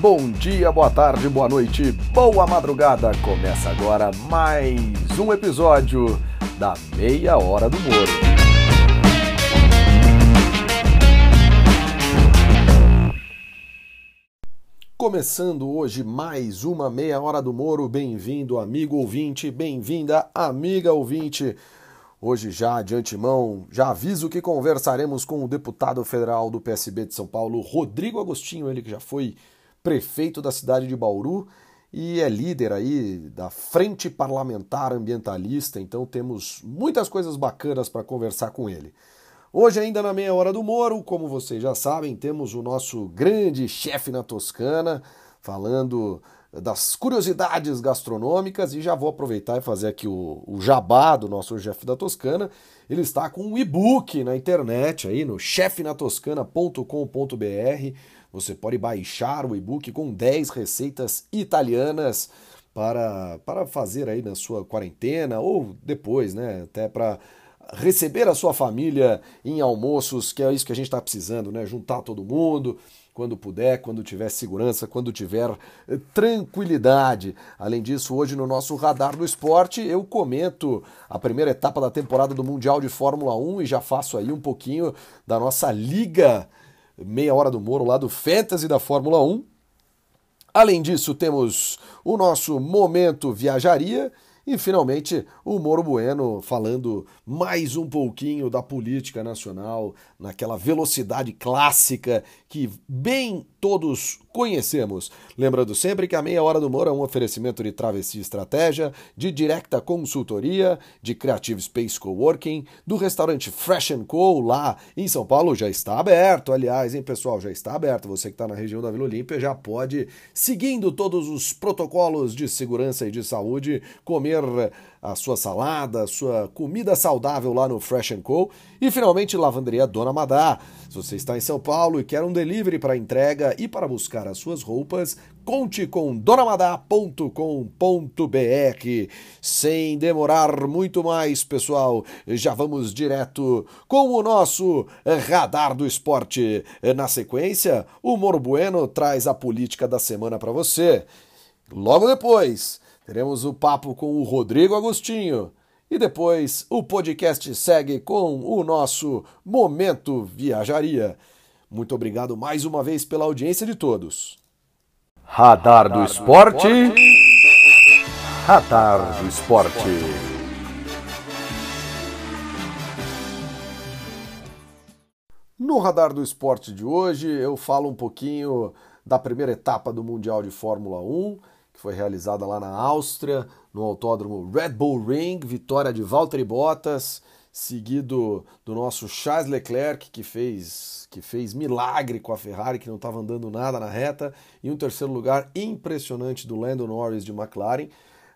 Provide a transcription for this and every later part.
Bom dia, boa tarde, boa noite, boa madrugada. Começa agora mais um episódio da Meia Hora do Moro. Começando hoje mais uma Meia Hora do Moro. Bem-vindo, amigo ouvinte, bem-vinda, amiga ouvinte. Hoje, já de antemão, já aviso que conversaremos com o deputado federal do PSB de São Paulo, Rodrigo Agostinho, ele que já foi prefeito da cidade de Bauru e é líder aí da Frente Parlamentar Ambientalista, então temos muitas coisas bacanas para conversar com ele. Hoje, ainda na meia hora do Moro, como vocês já sabem, temos o nosso grande chefe na Toscana, falando das curiosidades gastronômicas e já vou aproveitar e fazer aqui o, o jabá do nosso chefe da Toscana. Ele está com um e-book na internet aí no chefenatoscana.com.br. Você pode baixar o e-book com 10 receitas italianas para, para fazer aí na sua quarentena ou depois, né? Até para receber a sua família em almoços, que é isso que a gente está precisando, né? Juntar todo mundo quando puder, quando tiver segurança, quando tiver eh, tranquilidade. Além disso, hoje no nosso radar do esporte, eu comento a primeira etapa da temporada do Mundial de Fórmula 1 e já faço aí um pouquinho da nossa liga meia hora do Moro lá do Fantasy da Fórmula 1. Além disso, temos o nosso momento viajaria e finalmente o Moro Bueno falando mais um pouquinho da política nacional, naquela velocidade clássica que bem todos conhecemos. Lembrando sempre que a meia hora do Moro é um oferecimento de Travessia Estratégia, de Directa Consultoria, de Creative Space Coworking, do restaurante Fresh Co lá em São Paulo já está aberto, aliás, hein, pessoal, já está aberto. Você que está na região da Vila Olímpia já pode, seguindo todos os protocolos de segurança e de saúde, comer a sua salada, a sua comida saudável lá no Fresh Co. E finalmente, Lavanderia Dona Madá. Se você está em São Paulo e quer um delivery para entrega e para buscar as suas roupas, conte com donamadá.com.br. Sem demorar muito mais, pessoal, já vamos direto com o nosso radar do esporte. Na sequência, o Moro Bueno traz a política da semana para você. Logo depois, teremos o papo com o Rodrigo Agostinho. E depois o podcast segue com o nosso Momento Viajaria. Muito obrigado mais uma vez pela audiência de todos. Radar do Esporte. Radar do Esporte. No Radar do Esporte de hoje, eu falo um pouquinho da primeira etapa do Mundial de Fórmula 1 que foi realizada lá na Áustria, no autódromo Red Bull Ring, vitória de Valtteri Bottas, seguido do nosso Charles Leclerc, que fez, que fez milagre com a Ferrari, que não estava andando nada na reta, e um terceiro lugar impressionante do Lando Norris de McLaren.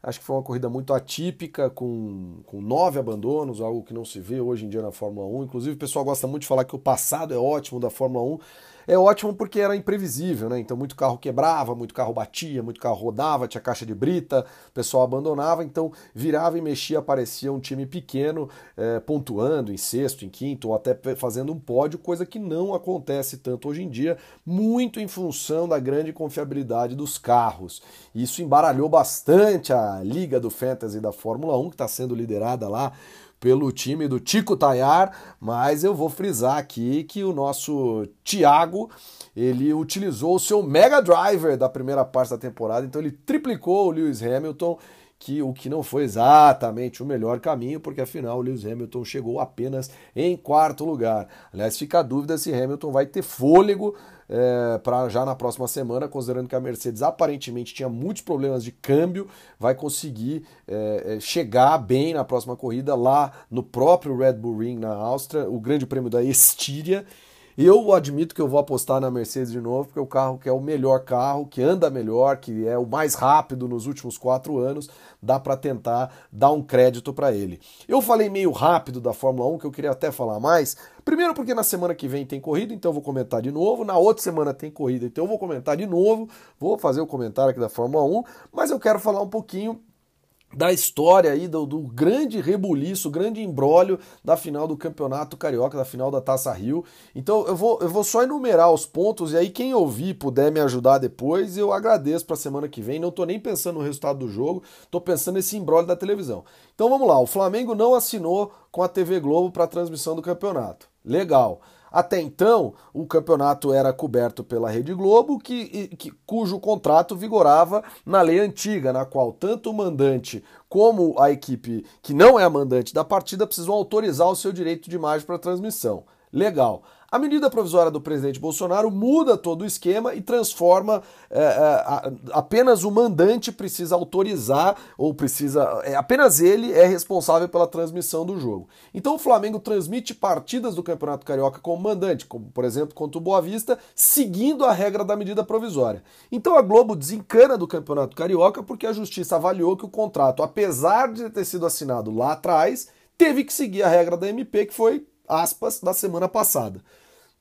Acho que foi uma corrida muito atípica, com, com nove abandonos, algo que não se vê hoje em dia na Fórmula 1. Inclusive, o pessoal gosta muito de falar que o passado é ótimo da Fórmula 1 é ótimo porque era imprevisível, né? Então muito carro quebrava, muito carro batia, muito carro rodava, tinha caixa de brita, o pessoal abandonava, então virava e mexia, aparecia um time pequeno é, pontuando em sexto, em quinto, ou até fazendo um pódio, coisa que não acontece tanto hoje em dia, muito em função da grande confiabilidade dos carros. Isso embaralhou bastante a liga do Fantasy da Fórmula 1, que está sendo liderada lá pelo time do Tico Tayar, mas eu vou frisar aqui que o nosso Thiago ele utilizou o seu Mega Driver da primeira parte da temporada, então ele triplicou o Lewis Hamilton, que o que não foi exatamente o melhor caminho, porque afinal o Lewis Hamilton chegou apenas em quarto lugar. Aliás, fica a dúvida se Hamilton vai ter fôlego é, para já na próxima semana, considerando que a Mercedes aparentemente tinha muitos problemas de câmbio, vai conseguir é, é, chegar bem na próxima corrida lá no próprio Red Bull Ring na Áustria, o Grande Prêmio da Estíria. Eu admito que eu vou apostar na Mercedes de novo, porque é o carro que é o melhor carro, que anda melhor, que é o mais rápido nos últimos quatro anos, dá para tentar dar um crédito para ele. Eu falei meio rápido da Fórmula 1, que eu queria até falar mais. Primeiro porque na semana que vem tem corrida, então eu vou comentar de novo. Na outra semana tem corrida, então eu vou comentar de novo. Vou fazer o comentário aqui da Fórmula 1, mas eu quero falar um pouquinho da história aí, do, do, grande rebuliço, grande embrólio da final do Campeonato Carioca, da final da Taça Rio. Então eu vou, eu vou só enumerar os pontos e aí quem ouvir puder me ajudar depois, eu agradeço para semana que vem. Não tô nem pensando no resultado do jogo, tô pensando nesse embrólio da televisão. Então vamos lá, o Flamengo não assinou com a TV Globo para transmissão do campeonato. Legal. Até então, o campeonato era coberto pela Rede Globo, que, que, cujo contrato vigorava na lei antiga, na qual tanto o mandante como a equipe que não é a mandante da partida precisam autorizar o seu direito de imagem para transmissão. Legal. A medida provisória do presidente Bolsonaro muda todo o esquema e transforma é, é, apenas o mandante precisa autorizar ou precisa é, apenas ele é responsável pela transmissão do jogo. Então o Flamengo transmite partidas do Campeonato Carioca como mandante, como por exemplo contra o Boa Vista, seguindo a regra da medida provisória. Então a Globo desencana do Campeonato Carioca porque a Justiça avaliou que o contrato, apesar de ter sido assinado lá atrás, teve que seguir a regra da MP que foi aspas da semana passada.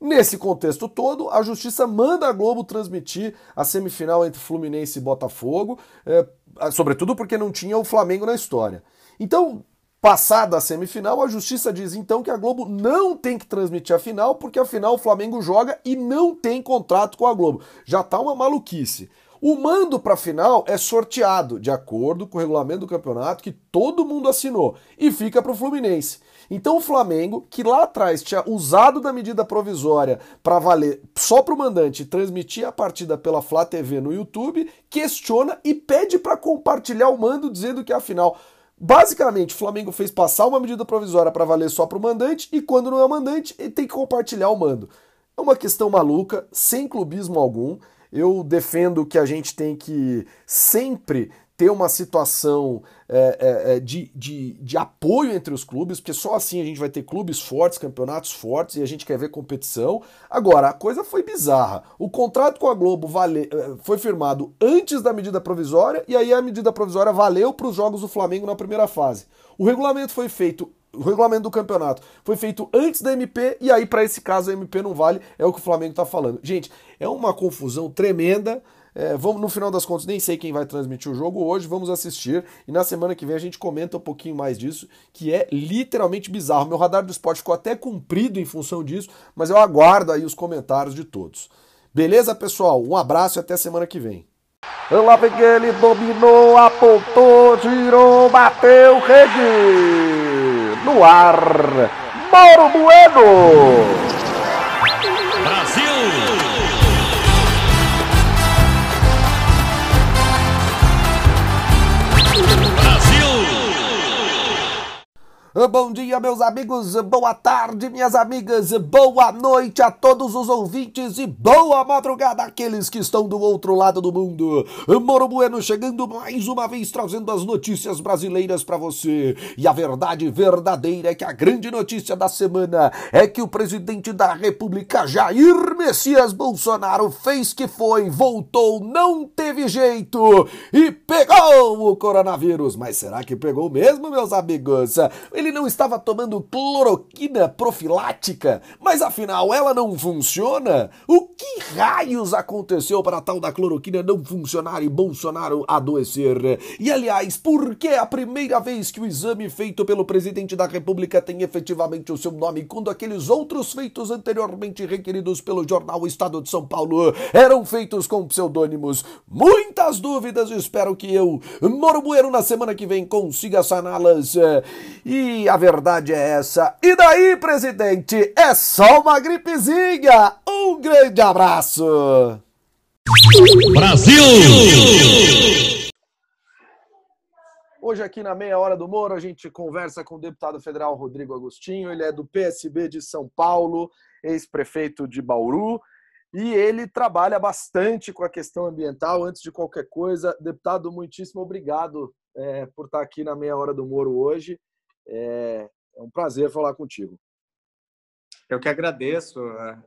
Nesse contexto todo, a justiça manda a Globo transmitir a semifinal entre Fluminense e Botafogo, é, sobretudo porque não tinha o Flamengo na história. Então, passada a semifinal, a justiça diz então que a Globo não tem que transmitir a final, porque afinal o Flamengo joga e não tem contrato com a Globo. Já tá uma maluquice. O mando para a final é sorteado de acordo com o regulamento do campeonato que todo mundo assinou e fica para o Fluminense. Então o Flamengo, que lá atrás tinha usado da medida provisória para valer só para o mandante transmitir a partida pela Flá TV no YouTube, questiona e pede para compartilhar o mando dizendo que afinal Basicamente, o Flamengo fez passar uma medida provisória para valer só para o mandante e quando não é mandante, ele tem que compartilhar o mando. É uma questão maluca, sem clubismo algum. Eu defendo que a gente tem que sempre ter uma situação é, é, é, de, de, de apoio entre os clubes, porque só assim a gente vai ter clubes fortes, campeonatos fortes e a gente quer ver competição. Agora, a coisa foi bizarra. O contrato com a Globo vale, é, foi firmado antes da medida provisória e aí a medida provisória valeu para os jogos do Flamengo na primeira fase. O regulamento foi feito o regulamento do campeonato foi feito antes da MP e aí para esse caso a MP não vale, é o que o Flamengo está falando. Gente, é uma confusão tremenda. É, vamos, no final das contas, nem sei quem vai transmitir o jogo hoje, vamos assistir e na semana que vem a gente comenta um pouquinho mais disso, que é literalmente bizarro. Meu radar do esporte ficou até comprido em função disso, mas eu aguardo aí os comentários de todos. Beleza, pessoal? Um abraço e até semana que vem. Lá vem ele, dominou, apontou, girou, bateu, rede! No ar, Mauro Bueno! Bom dia, meus amigos, boa tarde, minhas amigas, boa noite a todos os ouvintes e boa madrugada àqueles que estão do outro lado do mundo. Moro Bueno chegando mais uma vez trazendo as notícias brasileiras para você. E a verdade verdadeira é que a grande notícia da semana é que o presidente da República, Jair Messias Bolsonaro, fez que foi, voltou, não teve jeito e pegou o coronavírus. Mas será que pegou mesmo, meus amigos? Ele não estava tomando cloroquina profilática, mas afinal ela não funciona? O que raios aconteceu para a tal da cloroquina não funcionar e Bolsonaro adoecer? E aliás, por que a primeira vez que o exame feito pelo presidente da República tem efetivamente o seu nome, quando aqueles outros feitos anteriormente requeridos pelo jornal Estado de São Paulo eram feitos com pseudônimos? Muitas dúvidas, espero que eu, Moro Bueno, na semana que vem consiga saná-las. E e a verdade é essa. E daí, presidente? É só uma gripezinha. Um grande abraço. Brasil! Hoje aqui na meia hora do Moro a gente conversa com o deputado federal Rodrigo Agostinho, ele é do PSB de São Paulo, ex-prefeito de Bauru, e ele trabalha bastante com a questão ambiental. Antes de qualquer coisa, deputado, muitíssimo obrigado é, por estar aqui na meia hora do Moro hoje. É, é um prazer falar contigo. Eu que agradeço.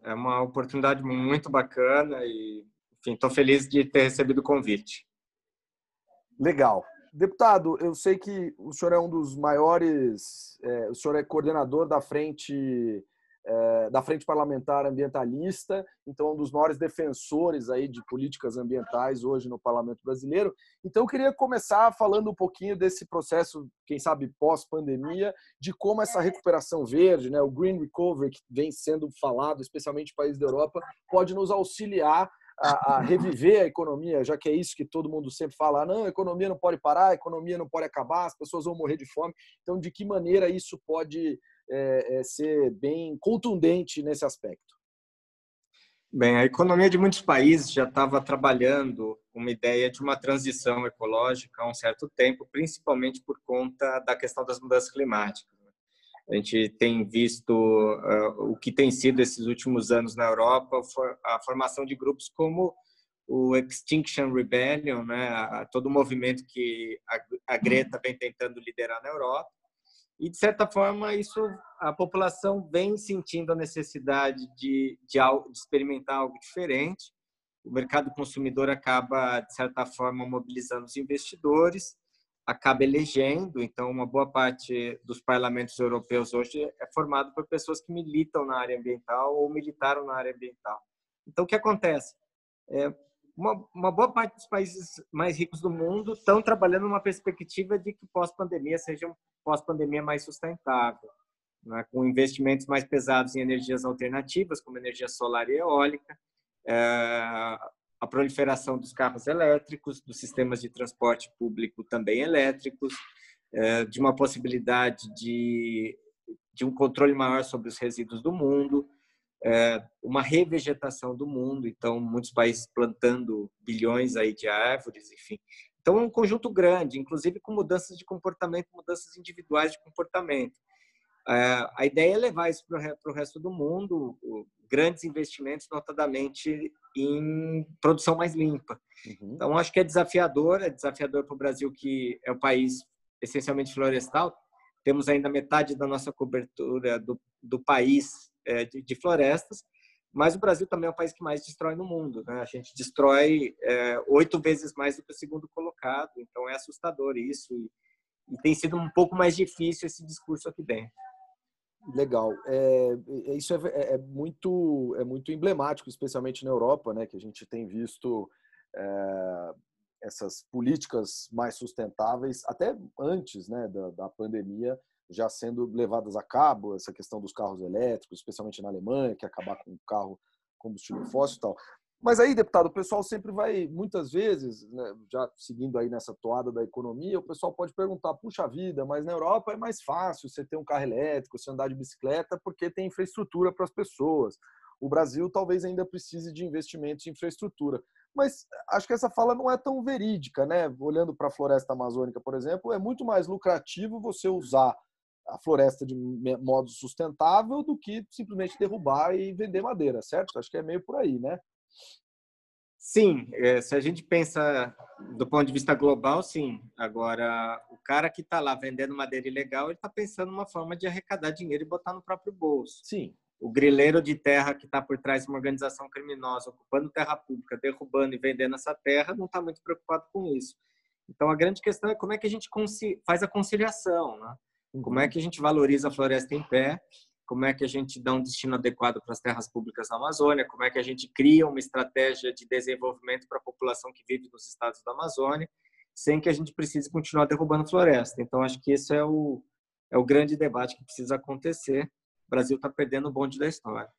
É uma oportunidade muito bacana e, enfim, estou feliz de ter recebido o convite. Legal. Deputado, eu sei que o senhor é um dos maiores, é, o senhor é coordenador da frente é, da Frente Parlamentar Ambientalista, então um dos maiores defensores aí de políticas ambientais hoje no Parlamento Brasileiro. Então eu queria começar falando um pouquinho desse processo, quem sabe pós-pandemia, de como essa recuperação verde, né, o Green Recovery que vem sendo falado, especialmente em países da Europa, pode nos auxiliar a, a, reviver a economia, já que é isso que todo mundo sempre fala, ah, não, a economia não pode parar, a economia não pode acabar, as pessoas vão morrer de fome. Então, de que maneira isso pode é, é, ser bem contundente nesse aspecto? Bem, a economia de muitos países já estava trabalhando uma ideia de uma transição ecológica há um certo tempo, principalmente por conta da questão das mudanças climáticas. Né? A gente tem visto uh, o que tem sido esses últimos anos na Europa, a formação de grupos como o Extinction Rebellion, né, todo o movimento que a Greta vem tentando liderar na Europa, e, de certa forma, isso a população vem sentindo a necessidade de, de, algo, de experimentar algo diferente. O mercado consumidor acaba, de certa forma, mobilizando os investidores, acaba elegendo. Então, uma boa parte dos parlamentos europeus hoje é formado por pessoas que militam na área ambiental ou militaram na área ambiental. Então, o que acontece? É, uma, uma boa parte dos países mais ricos do mundo estão trabalhando numa perspectiva de que pós-pandemia seja um pós-pandemia mais sustentável, né? com investimentos mais pesados em energias alternativas, como energia solar e eólica, é, a proliferação dos carros elétricos, dos sistemas de transporte público também elétricos, é, de uma possibilidade de, de um controle maior sobre os resíduos do mundo, é, uma revegetação do mundo, então muitos países plantando bilhões aí de árvores, enfim. Então é um conjunto grande, inclusive com mudanças de comportamento, mudanças individuais de comportamento. É, a ideia é levar isso para o resto do mundo, grandes investimentos, notadamente em produção mais limpa. Uhum. Então acho que é desafiador, é desafiador para o Brasil que é um país essencialmente florestal. Temos ainda metade da nossa cobertura do, do país é, de, de, florestas, mas o Brasil também é o país que mais destrói no mundo. Né? A gente destrói é, oito vezes mais do que o segundo colocado, então é assustador isso. E, e tem sido um pouco mais difícil esse discurso aqui dentro. Legal. É, é isso é, é, é, muito, é muito emblemático, especialmente na Europa, né, que a gente tem visto é, essas políticas mais sustentáveis, até antes né, da, da pandemia, já sendo levadas a cabo, essa questão dos carros elétricos, especialmente na Alemanha, que é acabar com o carro combustível fóssil e tal. Mas aí, deputado, o pessoal sempre vai, muitas vezes, né, já seguindo aí nessa toada da economia, o pessoal pode perguntar: puxa vida, mas na Europa é mais fácil você ter um carro elétrico, você andar de bicicleta, porque tem infraestrutura para as pessoas. O Brasil talvez ainda precise de investimentos em infraestrutura. Mas acho que essa fala não é tão verídica, né? Olhando para a floresta amazônica, por exemplo, é muito mais lucrativo você usar a floresta de modo sustentável do que simplesmente derrubar e vender madeira, certo? Acho que é meio por aí, né? Sim, é, se a gente pensa do ponto de vista global, sim. Agora, o cara que está lá vendendo madeira ilegal, ele está pensando numa forma de arrecadar dinheiro e botar no próprio bolso. Sim. O grileiro de terra que está por trás de uma organização criminosa, ocupando terra pública, derrubando e vendendo essa terra, não está muito preocupado com isso. Então, a grande questão é como é que a gente faz a conciliação, né? Como é que a gente valoriza a floresta em pé? Como é que a gente dá um destino adequado para as terras públicas na Amazônia? Como é que a gente cria uma estratégia de desenvolvimento para a população que vive nos estados da Amazônia, sem que a gente precise continuar derrubando floresta? Então, acho que esse é o, é o grande debate que precisa acontecer. O Brasil está perdendo o bonde da história.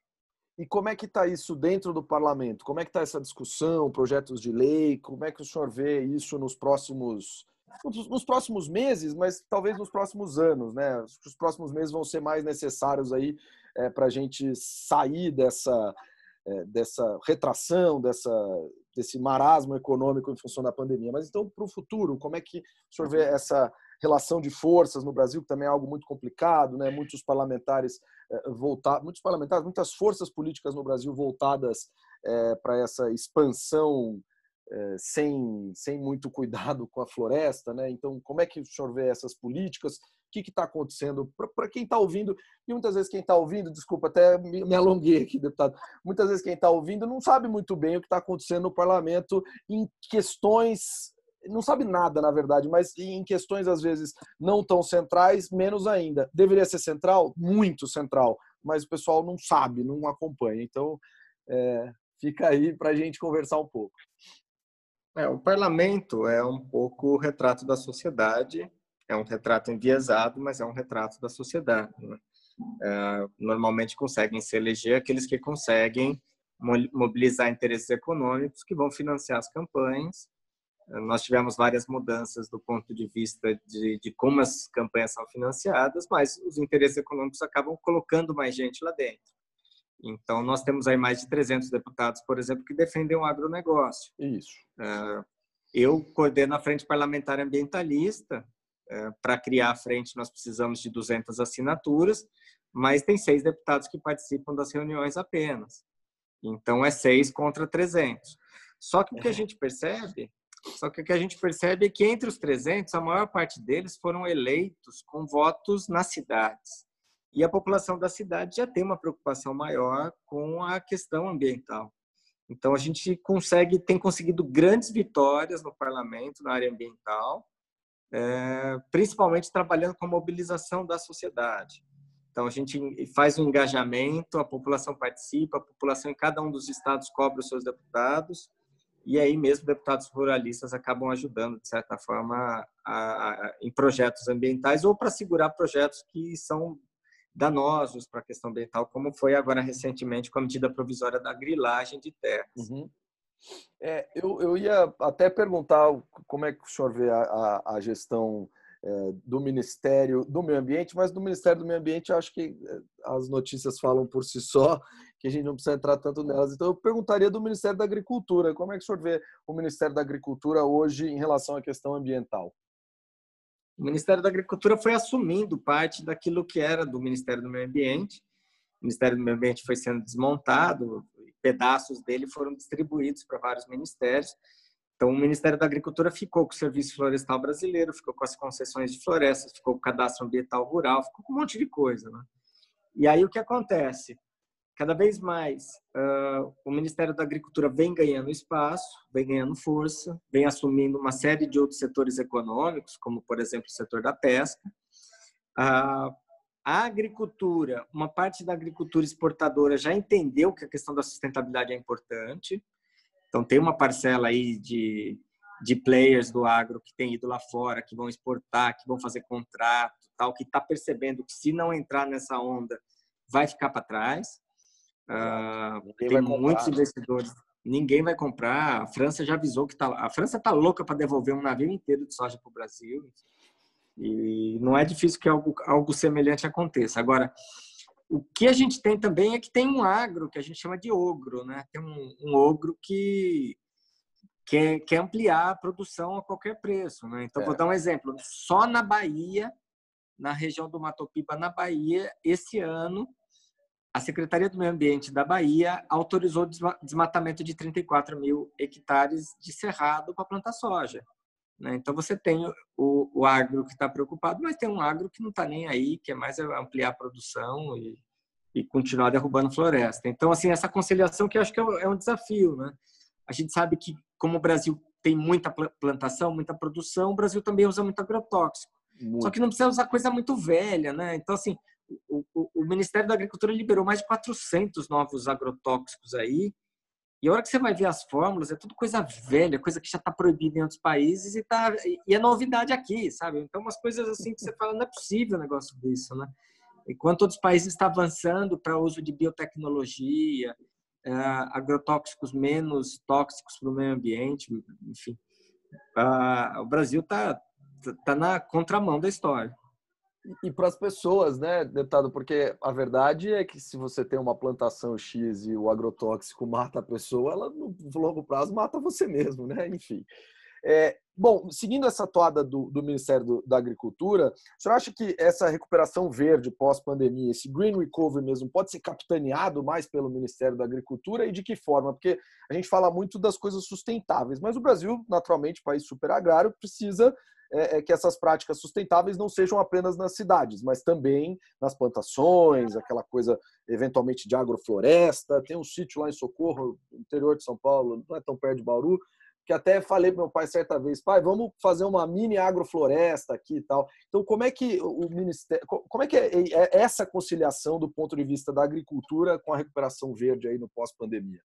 E como é que está isso dentro do parlamento? Como é que está essa discussão, projetos de lei? Como é que o senhor vê isso nos próximos nos próximos meses, mas talvez nos próximos anos, né? Os próximos meses vão ser mais necessários aí é, para a gente sair dessa, é, dessa retração, dessa, desse marasmo econômico em função da pandemia. Mas então, para o futuro, como é que o senhor vê essa relação de forças no Brasil, que também é algo muito complicado, né? Muitos parlamentares é, voltar, muitos parlamentares, muitas forças políticas no Brasil voltadas é, para essa expansão é, sem, sem muito cuidado com a floresta, né? Então, como é que o senhor vê essas políticas? O que está acontecendo? Para quem está ouvindo, e muitas vezes quem está ouvindo, desculpa, até me, me alonguei aqui, deputado, muitas vezes quem está ouvindo não sabe muito bem o que está acontecendo no parlamento em questões não sabe nada, na verdade, mas em questões às vezes não tão centrais, menos ainda. Deveria ser central? Muito central. mas o pessoal não sabe, não acompanha. Então, é, fica aí para a gente conversar um pouco. É, o parlamento é um pouco o retrato da sociedade, é um retrato enviesado, mas é um retrato da sociedade. Né? É, normalmente conseguem se eleger aqueles que conseguem mobilizar interesses econômicos que vão financiar as campanhas. É, nós tivemos várias mudanças do ponto de vista de, de como as campanhas são financiadas, mas os interesses econômicos acabam colocando mais gente lá dentro. Então, nós temos aí mais de 300 deputados, por exemplo, que defendem o agronegócio. Isso. É, eu coordeno a Frente Parlamentar Ambientalista. É, Para criar a frente, nós precisamos de 200 assinaturas, mas tem seis deputados que participam das reuniões apenas. Então, é seis contra 300. Só que o que a gente percebe, só que o que a gente percebe é que entre os 300, a maior parte deles foram eleitos com votos nas cidades. E a população da cidade já tem uma preocupação maior com a questão ambiental. Então a gente consegue tem conseguido grandes vitórias no parlamento na área ambiental, é, principalmente trabalhando com a mobilização da sociedade. Então a gente faz um engajamento, a população participa, a população em cada um dos estados cobra os seus deputados e aí mesmo deputados ruralistas acabam ajudando de certa forma a, a, em projetos ambientais ou para segurar projetos que são danosos para a questão ambiental, como foi agora recentemente com a medida provisória da grilagem de terras. Uhum. É, eu, eu ia até perguntar como é que o senhor vê a, a, a gestão é, do Ministério do Meio Ambiente, mas do Ministério do Meio Ambiente acho que é, as notícias falam por si só, que a gente não precisa entrar tanto nelas. Então eu perguntaria do Ministério da Agricultura, como é que o senhor vê o Ministério da Agricultura hoje em relação à questão ambiental? O Ministério da Agricultura foi assumindo parte daquilo que era do Ministério do Meio Ambiente. O Ministério do Meio Ambiente foi sendo desmontado, pedaços dele foram distribuídos para vários ministérios. Então, o Ministério da Agricultura ficou com o Serviço Florestal Brasileiro, ficou com as concessões de florestas, ficou com o Cadastro Ambiental Rural, ficou com um monte de coisa. Né? E aí o que acontece? Cada vez mais uh, o Ministério da Agricultura vem ganhando espaço, vem ganhando força, vem assumindo uma série de outros setores econômicos, como por exemplo o setor da pesca. Uh, a agricultura, uma parte da agricultura exportadora já entendeu que a questão da sustentabilidade é importante. Então tem uma parcela aí de, de players do agro que tem ido lá fora, que vão exportar, que vão fazer contrato, tal, que está percebendo que se não entrar nessa onda vai ficar para trás. Uh, tem muitos investidores. Ninguém vai comprar. A França já avisou que tá. A França está louca para devolver um navio inteiro de soja para o Brasil. E não é difícil que algo, algo semelhante aconteça. Agora, o que a gente tem também é que tem um agro que a gente chama de ogro, né? Tem um, um ogro que quer, quer ampliar a produção a qualquer preço, né? Então, é. vou dar um exemplo. Só na Bahia, na região do Mato Piba, na Bahia, esse ano a Secretaria do Meio Ambiente da Bahia autorizou o desmatamento de 34 mil hectares de cerrado para plantar soja. Né? Então, você tem o, o agro que está preocupado, mas tem um agro que não está nem aí, que é mais ampliar a produção e, e continuar derrubando floresta. Então, assim, essa conciliação que eu acho que é, é um desafio. Né? A gente sabe que, como o Brasil tem muita plantação, muita produção, o Brasil também usa muito agrotóxico. Muito. Só que não precisa usar coisa muito velha, né? Então, assim, o, o, Ministério da Agricultura liberou mais de 400 novos agrotóxicos aí. E a hora que você vai ver as fórmulas, é tudo coisa velha, coisa que já está proibida em outros países e, tá, e é novidade aqui, sabe? Então, umas coisas assim que você fala, não é possível um negócio disso, né? Enquanto outros países estão avançando para uso de biotecnologia, é, agrotóxicos menos tóxicos para o meio ambiente, enfim, o Brasil está tá na contramão da história e para as pessoas, né, deputado? Porque a verdade é que se você tem uma plantação X e o agrotóxico mata a pessoa, ela no longo prazo mata você mesmo, né? Enfim. É, bom, seguindo essa toada do, do Ministério do, da Agricultura, o senhor acha que essa recuperação verde pós-pandemia, esse green recovery mesmo, pode ser capitaneado mais pelo Ministério da Agricultura e de que forma? Porque a gente fala muito das coisas sustentáveis, mas o Brasil, naturalmente, país super agrário, precisa é, é, que essas práticas sustentáveis não sejam apenas nas cidades, mas também nas plantações, aquela coisa eventualmente de agrofloresta. Tem um sítio lá em Socorro, interior de São Paulo, não é tão perto de Bauru, que até falei para meu pai certa vez, pai, vamos fazer uma mini agrofloresta aqui e tal. Então, como é que o ministério, como é que é, é essa conciliação do ponto de vista da agricultura com a recuperação verde aí no pós-pandemia?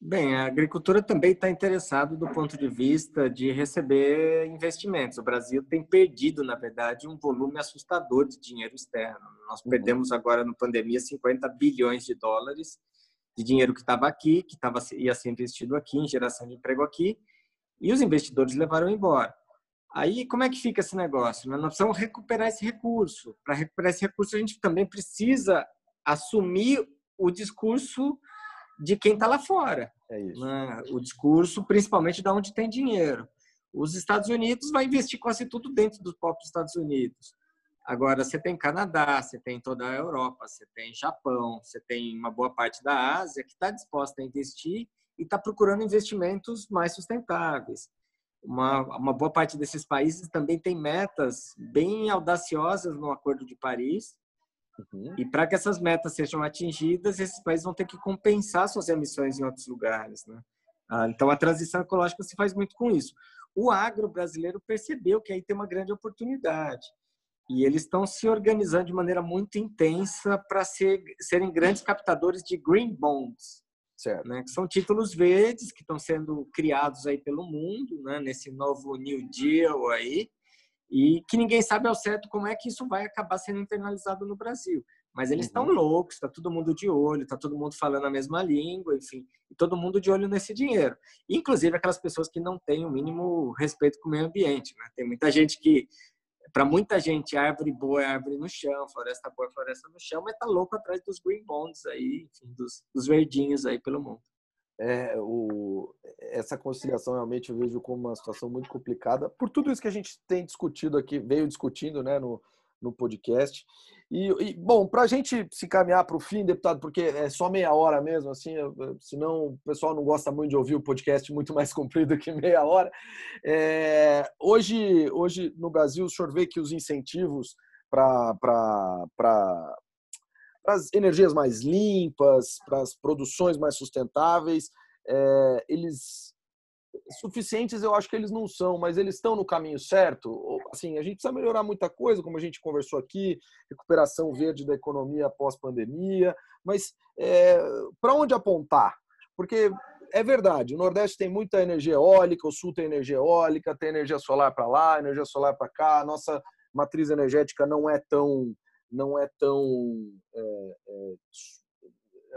Bem, a agricultura também está interessada do ponto de vista de receber investimentos. O Brasil tem perdido, na verdade, um volume assustador de dinheiro externo. Nós uhum. perdemos agora, na pandemia, 50 bilhões de dólares de dinheiro que estava aqui, que tava, ia ser investido aqui, em geração de emprego aqui, e os investidores levaram embora. Aí, como é que fica esse negócio? Nós precisamos recuperar esse recurso. Para recuperar esse recurso, a gente também precisa assumir o discurso de quem está lá fora. É. Né? O discurso, principalmente, de onde tem dinheiro. Os Estados Unidos vai investir quase tudo dentro dos próprios Estados Unidos. Agora, você tem Canadá, você tem toda a Europa, você tem Japão, você tem uma boa parte da Ásia que está disposta a investir e está procurando investimentos mais sustentáveis. Uma, uma boa parte desses países também tem metas bem audaciosas no Acordo de Paris, Uhum. E para que essas metas sejam atingidas, esses países vão ter que compensar suas emissões em outros lugares. Né? Ah, então, a transição ecológica se faz muito com isso. O agro brasileiro percebeu que aí tem uma grande oportunidade. E eles estão se organizando de maneira muito intensa para ser, serem grandes captadores de green bonds, certo. Né? que são títulos verdes que estão sendo criados aí pelo mundo, né? nesse novo New Deal aí, e que ninguém sabe ao certo como é que isso vai acabar sendo internalizado no Brasil. Mas eles estão uhum. loucos, está todo mundo de olho, está todo mundo falando a mesma língua, enfim, e todo mundo de olho nesse dinheiro. Inclusive aquelas pessoas que não têm o mínimo respeito com o meio ambiente. Né? Tem muita gente que, para muita gente, árvore boa é árvore no chão, floresta boa é floresta no chão, mas está louco atrás dos green bonds aí, enfim, dos, dos verdinhos aí pelo mundo é, o, essa conciliação realmente eu vejo como uma situação muito complicada, por tudo isso que a gente tem discutido aqui, veio discutindo né, no, no podcast. E, e bom, para a gente se caminhar para o fim, deputado, porque é só meia hora mesmo, assim, senão o pessoal não gosta muito de ouvir o podcast muito mais comprido que meia hora. É, hoje, hoje, no Brasil, o senhor vê que os incentivos para para as energias mais limpas, para as produções mais sustentáveis, é, eles suficientes eu acho que eles não são, mas eles estão no caminho certo. Assim, a gente precisa melhorar muita coisa, como a gente conversou aqui, recuperação verde da economia pós-pandemia, mas é, para onde apontar? Porque é verdade, o Nordeste tem muita energia eólica, o Sul tem energia eólica, tem energia solar para lá, energia solar para cá, a nossa matriz energética não é tão não é tão é, é,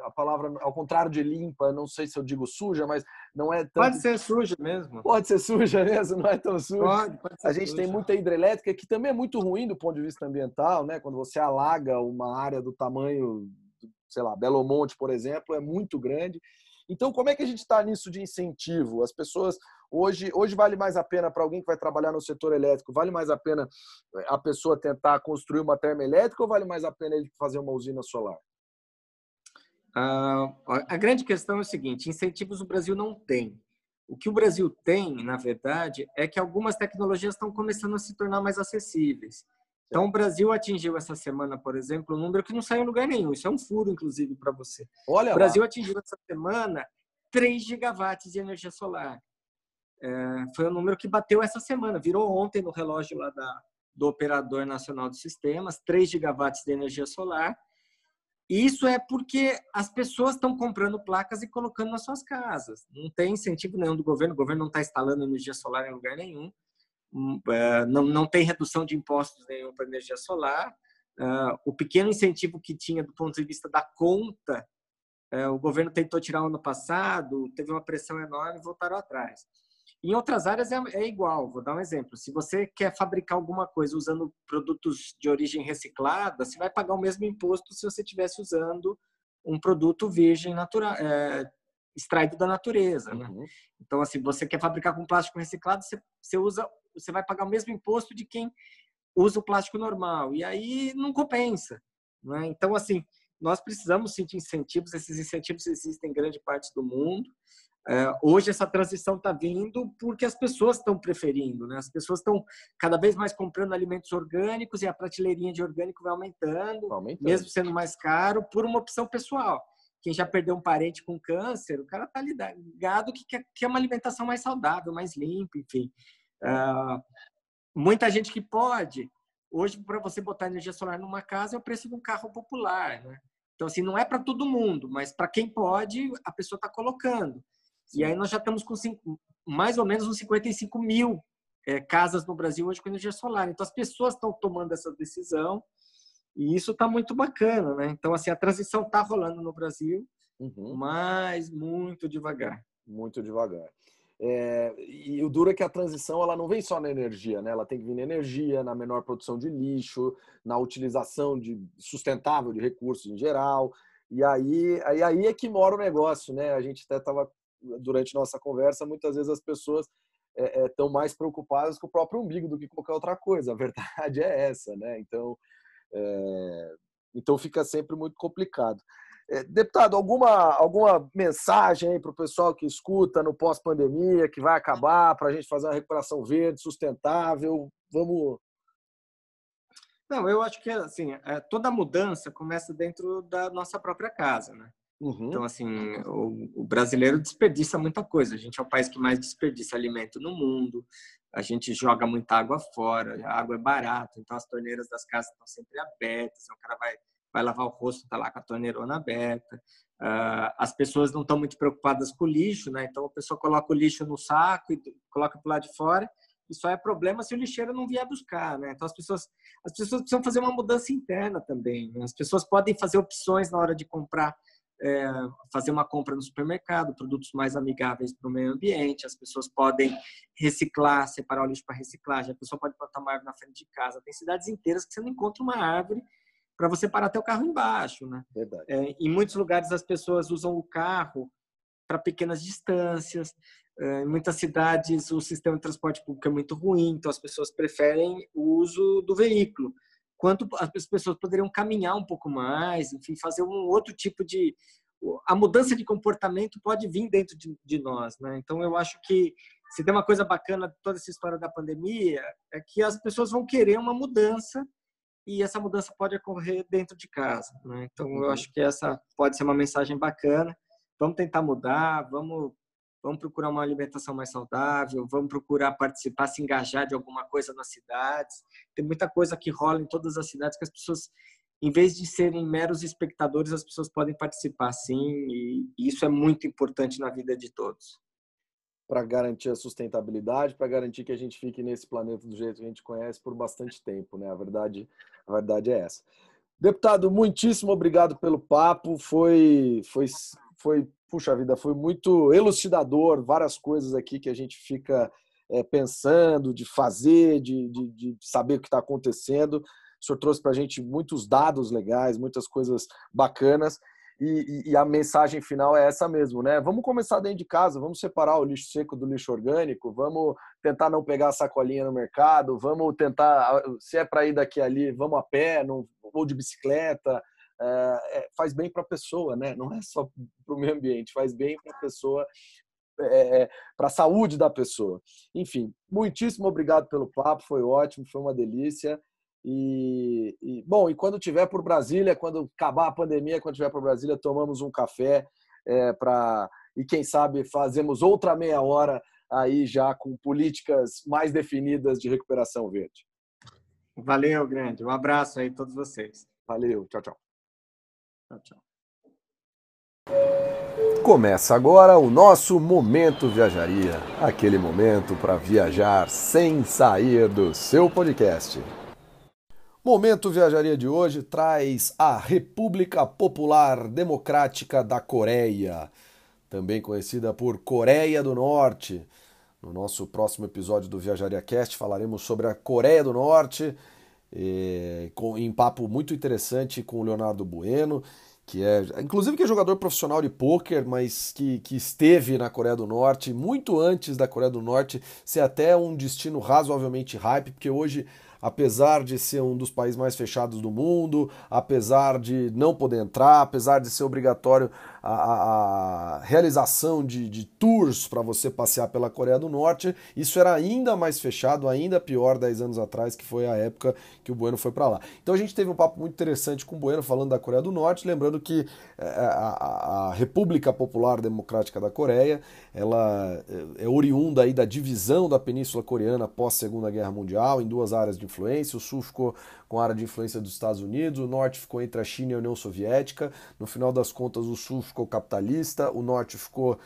a palavra ao contrário de limpa, não sei se eu digo suja, mas não é tão pode ser suja mesmo. Pode ser suja mesmo, não é tão suja. Pode, pode ser a gente suja. tem muita hidrelétrica que também é muito ruim do ponto de vista ambiental, né? Quando você alaga uma área do tamanho, sei lá, Belo Monte, por exemplo, é muito grande. Então, como é que a gente está nisso de incentivo? As pessoas hoje, hoje vale mais a pena para alguém que vai trabalhar no setor elétrico, vale mais a pena eh, a pessoa tentar construir uma termoelétrica ou vale mais a pena ele fazer uma usina solar? Uh, a grande questão é o seguinte: incentivos o Brasil não tem. O que o Brasil tem, na verdade, é que algumas tecnologias estão começando a se tornar mais acessíveis. Então, o Brasil atingiu essa semana, por exemplo, um número que não saiu em lugar nenhum. Isso é um furo, inclusive, para você. Olha o Brasil lá. atingiu essa semana 3 gigawatts de energia solar. É, foi um número que bateu essa semana, virou ontem no relógio lá da, do Operador Nacional de Sistemas, 3 gigawatts de energia solar. E isso é porque as pessoas estão comprando placas e colocando nas suas casas. Não tem incentivo nenhum do governo, o governo não está instalando energia solar em lugar nenhum. Hum, é, não, não tem redução de impostos nenhum para energia solar. Uh, o pequeno incentivo que tinha do ponto de vista da conta, uh, o governo tentou tirar ano passado, teve uma pressão enorme e voltaram atrás. Em outras áreas é, é, igual. Vou dar um exemplo. Se você quer fabricar alguma coisa usando produtos de origem reciclada, você vai pagar o mesmo imposto se você estivesse usando um produto virgem natural, é, extraído da natureza. Né? Uhum. Então, assim, você quer fabricar com plástico reciclado, você, você usa você vai pagar o mesmo imposto de quem usa o plástico normal. E aí não compensa. Né? Então, assim, nós precisamos sim de incentivos. Esses incentivos existem em grande parte do mundo. É, hoje essa transição está vindo porque as pessoas estão preferindo, né? As pessoas estão cada vez mais comprando alimentos orgânicos e a prateleirinha de orgânico vai aumentando, aumentando, mesmo sendo mais caro, por uma opção pessoal. quem já perdeu um parente com câncer, o cara tá ligado que quer, quer uma alimentação mais saudável, mais limpa, enfim. Uh, muita gente que pode. Hoje, para você botar energia solar numa casa, é o preço de um carro popular, né? Então, assim, não é para todo mundo, mas para quem pode, a pessoa está colocando. E aí nós já estamos com cinco, mais ou menos uns 55 mil é, casas no Brasil hoje com energia solar. Então, as pessoas estão tomando essa decisão e isso está muito bacana, né? Então, assim, a transição está rolando no Brasil, uhum. mas muito devagar. Muito devagar. É, e o duro é que a transição ela não vem só na energia, né? Ela tem que vir na energia, na menor produção de lixo, na utilização de sustentável de recursos em geral. E aí, aí, aí é que mora o negócio, né? A gente até estava durante nossa conversa, muitas vezes as pessoas estão é, é, mais preocupadas com o próprio umbigo do que qualquer outra coisa. A verdade é essa, né? Então, é, então fica sempre muito complicado. É, deputado, alguma, alguma mensagem para o pessoal que escuta no pós-pandemia, que vai acabar, para a gente fazer uma recuperação verde, sustentável? Vamos. Não, eu acho que assim, é, toda mudança começa dentro da nossa própria casa, né? Uhum. Então, assim, o, o, brasileiro desperdiça muita coisa. A gente é o país que mais desperdiça alimento no mundo. A gente joga muita água fora. A água é barata, então as torneiras das casas estão sempre abertas. Então, o cara vai vai lavar o rosto, está lá com a torneirona aberta. Uh, as pessoas não estão muito preocupadas com o lixo, né? Então a pessoa coloca o lixo no saco e coloca para lado de fora. E só é problema se o lixeiro não vier buscar, né? Então as pessoas, as pessoas precisam fazer uma mudança interna também. Né? As pessoas podem fazer opções na hora de comprar, é, fazer uma compra no supermercado, produtos mais amigáveis para o meio ambiente. As pessoas podem reciclar, separar o lixo para reciclagem. A pessoa pode plantar uma árvore na frente de casa. Tem cidades inteiras que você não encontra uma árvore para você parar teu carro embaixo, né? Verdade. É, em muitos lugares as pessoas usam o carro para pequenas distâncias. É, em muitas cidades o sistema de transporte público é muito ruim, então as pessoas preferem o uso do veículo. Quanto as pessoas poderiam caminhar um pouco mais, enfim, fazer um outro tipo de a mudança de comportamento pode vir dentro de, de nós, né? Então eu acho que se tem uma coisa bacana de toda essa história da pandemia é que as pessoas vão querer uma mudança e essa mudança pode ocorrer dentro de casa. Né? Então, eu uhum. acho que essa pode ser uma mensagem bacana. Vamos tentar mudar, vamos, vamos procurar uma alimentação mais saudável, vamos procurar participar, se engajar de alguma coisa nas cidades. Tem muita coisa que rola em todas as cidades que as pessoas, em vez de serem meros espectadores, as pessoas podem participar sim, e isso é muito importante na vida de todos para garantir a sustentabilidade, para garantir que a gente fique nesse planeta do jeito que a gente conhece por bastante tempo, né? A verdade, a verdade é essa. Deputado, muitíssimo obrigado pelo papo. Foi, foi, foi, puxa vida, foi muito elucidador. Várias coisas aqui que a gente fica é, pensando de fazer, de, de, de saber o que está acontecendo. O senhor trouxe para a gente muitos dados legais, muitas coisas bacanas. E, e, a mensagem final é essa mesmo, né? Vamos começar dentro de casa, vamos separar o lixo seco do lixo orgânico, vamos tentar não pegar a sacolinha no mercado, vamos tentar, se é para ir daqui ali, vamos a pé, não, ou de bicicleta. É, é, faz bem para a pessoa, né? Não é só para o meio ambiente, faz bem para a pessoa, é, é para a saúde da pessoa. Enfim, muitíssimo obrigado pelo papo, foi ótimo, foi uma delícia. E, e, bom, e quando tiver por Brasília, quando acabar a pandemia, quando tiver por Brasília, tomamos um café é, para e quem sabe fazemos outra meia hora aí já com políticas mais definidas de recuperação verde. Valeu, grande. Um abraço aí a todos vocês. Valeu. Tchau, tchau. Tchau, tchau. Começa agora o nosso Momento Viajaria aquele momento para viajar sem sair do seu podcast. Momento Viajaria de hoje traz a República Popular Democrática da Coreia, também conhecida por Coreia do Norte. No nosso próximo episódio do Viajaria Cast falaremos sobre a Coreia do Norte, eh, com, em papo muito interessante com o Leonardo Bueno, que é, inclusive que é jogador profissional de pôquer, mas que, que esteve na Coreia do Norte muito antes da Coreia do Norte ser até um destino razoavelmente hype, porque hoje apesar de ser um dos países mais fechados do mundo, apesar de não poder entrar, apesar de ser obrigatório a, a, realização de, de tours para você passear pela Coreia do Norte, isso era ainda mais fechado, ainda pior 10 anos atrás, que foi a época que o Bueno foi para lá. Então a gente teve um papo muito interessante com o Bueno falando da Coreia do Norte, lembrando que é, a, a República Popular Democrática da Coreia, ela é, é oriunda aí da divisão da Península Coreana pós Segunda Guerra Mundial em duas áreas de influência. O Sul ficou com a área de influência dos Estados Unidos, o Norte ficou entre a China e a União Soviética. No final das contas, o Sul ficou capitalista, o Norte ficou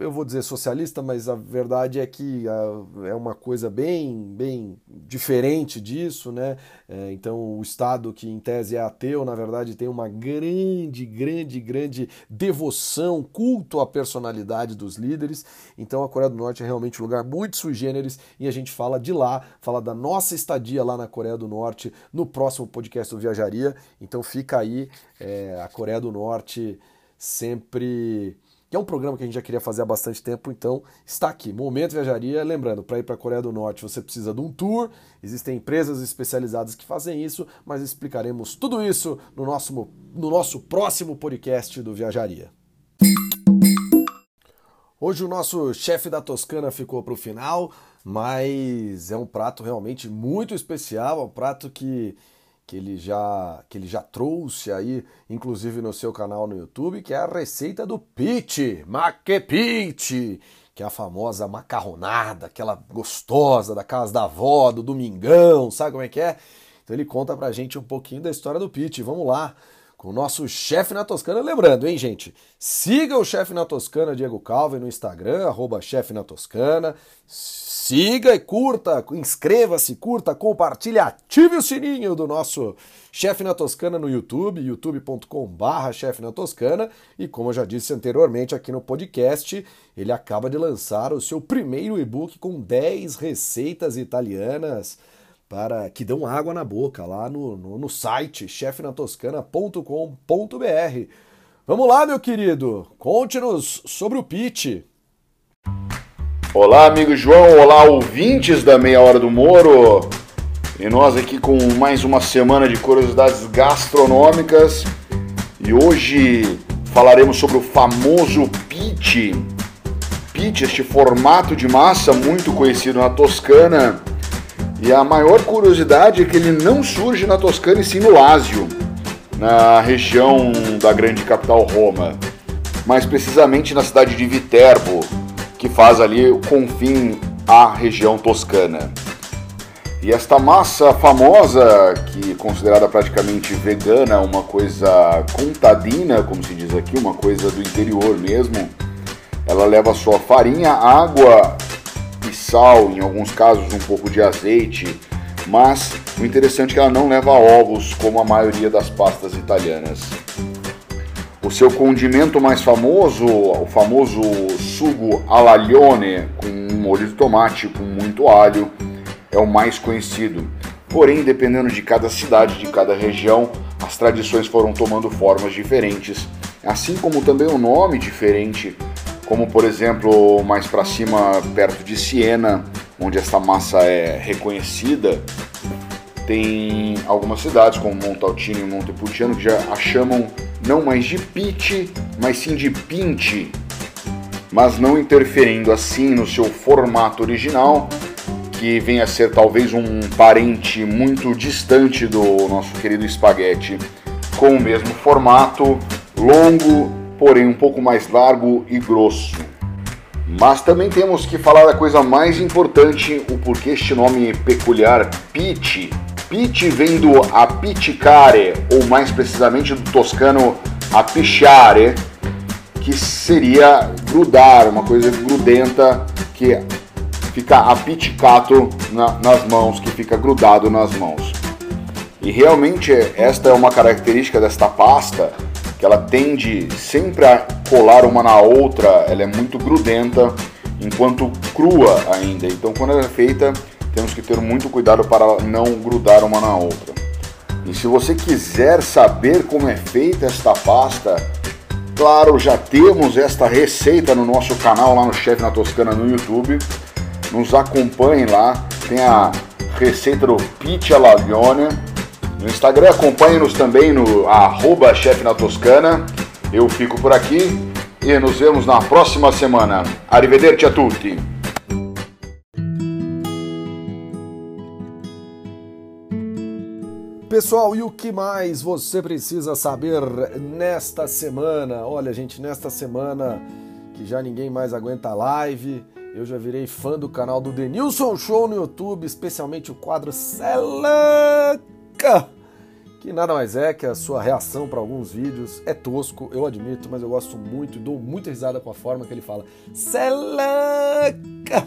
eu vou dizer socialista, mas a verdade é que uh, é uma coisa bem, bem diferente disso, né? É, então, o Estado, que em tese é ateu, na verdade tem uma grande, grande, grande devoção, culto à personalidade dos líderes. Então, a Coreia do Norte é realmente um lugar muito sui generis e a gente fala de lá, fala da nossa estadia lá na Coreia do Norte no próximo podcast do Viajaria. Então, fica aí é, a Coreia do Norte sempre que é um programa que a gente já queria fazer há bastante tempo, então está aqui. Momento Viajaria. Lembrando, para ir para a Coreia do Norte você precisa de um tour, existem empresas especializadas que fazem isso, mas explicaremos tudo isso no nosso, no nosso próximo podcast do Viajaria. Hoje o nosso chefe da Toscana ficou para o final, mas é um prato realmente muito especial, é um prato que que ele já que ele já trouxe aí, inclusive no seu canal no YouTube, que é a receita do pite, maquepite, que é a famosa macarronada, aquela gostosa da casa da avó, do domingão, sabe como é que é? Então ele conta pra gente um pouquinho da história do pite. Vamos lá com o nosso chefe na Toscana. Lembrando, hein, gente? Siga o chefe na Toscana, Diego Calvin, no Instagram, arroba chefe na Toscana. Siga e curta, inscreva-se, curta, compartilhe, ative o sininho do nosso Chefe na Toscana no YouTube, youtube.com/barra Chefe na Toscana. E como eu já disse anteriormente aqui no podcast, ele acaba de lançar o seu primeiro e-book com 10 receitas italianas para que dão água na boca lá no, no, no site chefenatoscana.com.br. Vamos lá, meu querido, conte-nos sobre o pitch. Olá, amigo João, olá, ouvintes da Meia Hora do Moro. E nós aqui com mais uma semana de curiosidades gastronômicas. E hoje falaremos sobre o famoso pite. Pite, este formato de massa muito conhecido na Toscana. E a maior curiosidade é que ele não surge na Toscana e sim no Lásio, na região da grande capital Roma, mais precisamente na cidade de Viterbo, que faz ali o confim à região toscana. E esta massa famosa, que é considerada praticamente vegana, uma coisa contadina, como se diz aqui, uma coisa do interior mesmo, ela leva só farinha, água sal, em alguns casos um pouco de azeite, mas o interessante é que ela não leva ovos, como a maioria das pastas italianas. O seu condimento mais famoso, o famoso sugo all'aglione com molho de tomate com muito alho, é o mais conhecido. Porém, dependendo de cada cidade, de cada região, as tradições foram tomando formas diferentes, assim como também o um nome diferente, como por exemplo, mais para cima, perto de Siena, onde esta massa é reconhecida, tem algumas cidades como Montaltino e Montepulciano que já a chamam não mais de pite, mas sim de pinte, mas não interferindo assim no seu formato original, que vem a ser talvez um parente muito distante do nosso querido espaguete, com o mesmo formato, longo, porém um pouco mais largo e grosso. Mas também temos que falar da coisa mais importante, o porquê este nome peculiar, pite, Pit vem do apicicare, ou mais precisamente do toscano apicciare, que seria grudar, uma coisa grudenta que fica apiticato na, nas mãos, que fica grudado nas mãos. E realmente esta é uma característica desta pasta, que ela tende sempre a colar uma na outra, ela é muito grudenta, enquanto crua ainda. Então quando ela é feita, temos que ter muito cuidado para não grudar uma na outra. E se você quiser saber como é feita esta pasta, claro, já temos esta receita no nosso canal lá no Chefe na Toscana no YouTube. Nos acompanhem lá, tem a receita do Pizza Laglione. No Instagram acompanhe-nos também no arroba Chefe na Toscana. Eu fico por aqui e nos vemos na próxima semana. Arrivederci a tutti. Pessoal, e o que mais você precisa saber nesta semana? Olha, gente, nesta semana que já ninguém mais aguenta live, eu já virei fã do canal do Denilson Show no YouTube, especialmente o quadro Seleca, que nada mais é que a sua reação para alguns vídeos. É tosco, eu admito, mas eu gosto muito e dou muita risada com a forma que ele fala Seleca.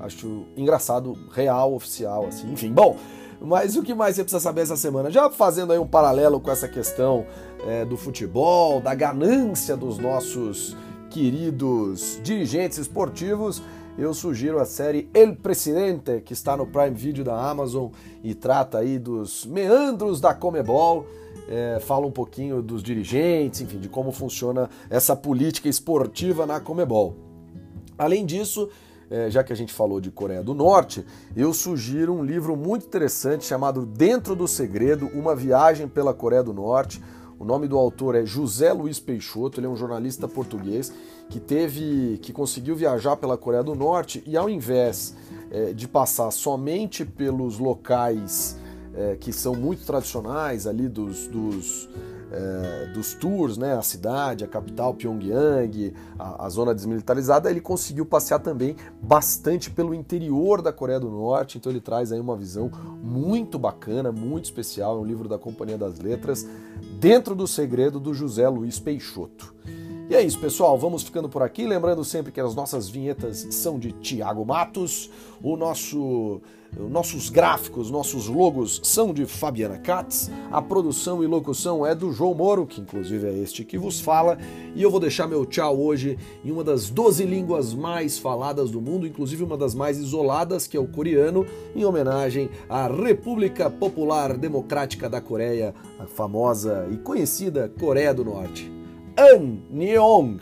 Acho engraçado, real, oficial, assim. Enfim, bom, mas o que mais você precisa saber essa semana? Já fazendo aí um paralelo com essa questão é, do futebol, da ganância dos nossos queridos dirigentes esportivos, eu sugiro a série El Presidente, que está no Prime Video da Amazon e trata aí dos meandros da Comebol. É, fala um pouquinho dos dirigentes, enfim, de como funciona essa política esportiva na Comebol. Além disso, é, já que a gente falou de Coreia do Norte, eu sugiro um livro muito interessante chamado Dentro do Segredo: Uma Viagem pela Coreia do Norte o nome do autor é José Luiz Peixoto, ele é um jornalista português que teve, que conseguiu viajar pela Coreia do Norte e ao invés é, de passar somente pelos locais é, que são muito tradicionais ali dos, dos é, dos tours, né, a cidade, a capital, Pyongyang, a, a, zona desmilitarizada, ele conseguiu passear também bastante pelo interior da Coreia do Norte, então ele traz aí uma visão muito bacana, muito especial, é um livro da Companhia das Letras, Dentro do Segredo do José Luiz Peixoto. E é isso, pessoal. Vamos ficando por aqui. Lembrando sempre que as nossas vinhetas são de Tiago Matos, o nosso, nossos gráficos, nossos logos são de Fabiana Katz, a produção e locução é do João Moro, que inclusive é este que vos fala, e eu vou deixar meu tchau hoje em uma das 12 línguas mais faladas do mundo, inclusive uma das mais isoladas, que é o coreano, em homenagem à República Popular Democrática da Coreia, a famosa e conhecida Coreia do Norte. 恩尼翁。